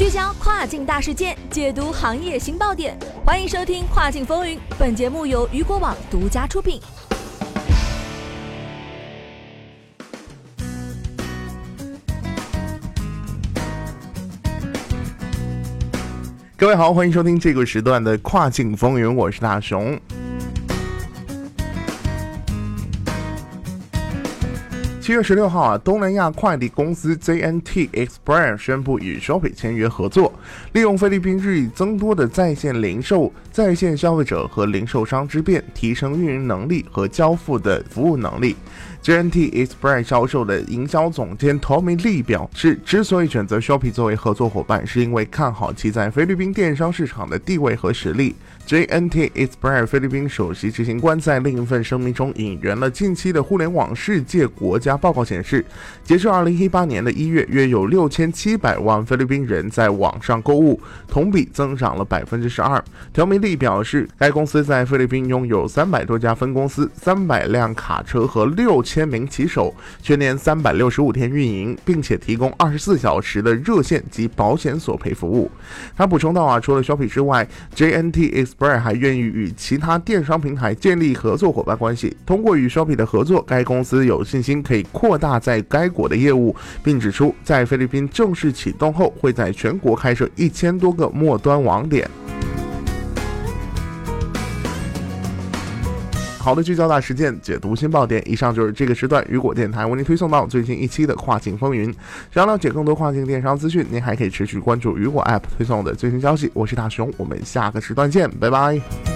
聚焦跨境大事件，解读行业新爆点，欢迎收听《跨境风云》。本节目由雨果网独家出品。各位好，欢迎收听这个时段的《跨境风云》，我是大熊。七月十六号啊，东南亚快递公司 JNT Express 宣布与 Shopee 签约合作，利用菲律宾日益增多的在线零售、在线消费者和零售商之便，提升运营能力和交付的服务能力。JNT Express 销售的营销总监 Tommy Lee 表示，之所以选择 Shopee 作为合作伙伴，是因为看好其在菲律宾电商市场的地位和实力。JNT Express 菲律宾首席执行官在另一份声明中引援了近期的互联网世界国家报告显示，截至2018年的一月，约有6700万菲律宾人在网上购物，同比增长了百分之十二。条明利表示，该公司在菲律宾拥有三百多家分公司、三百辆卡车和六千名骑手，全年三百六十五天运营，并且提供二十四小时的热线及保险索赔服务。他补充到啊，除了 Shopee 之外，JNT Express 还愿意与其他电商平台建立合作伙伴关系。通过与 Shopee 的合作，该公司有信心可以扩大在该国的业务，并指出，在菲律宾正式启动后，会在全国开设一千多个末端网点。好的，聚焦大事件，解读新爆点。以上就是这个时段雨果电台为您推送到最新一期的跨境风云。想了解更多跨境电商资讯，您还可以持续关注雨果 App 推送的最新消息。我是大熊，我们下个时段见，拜拜。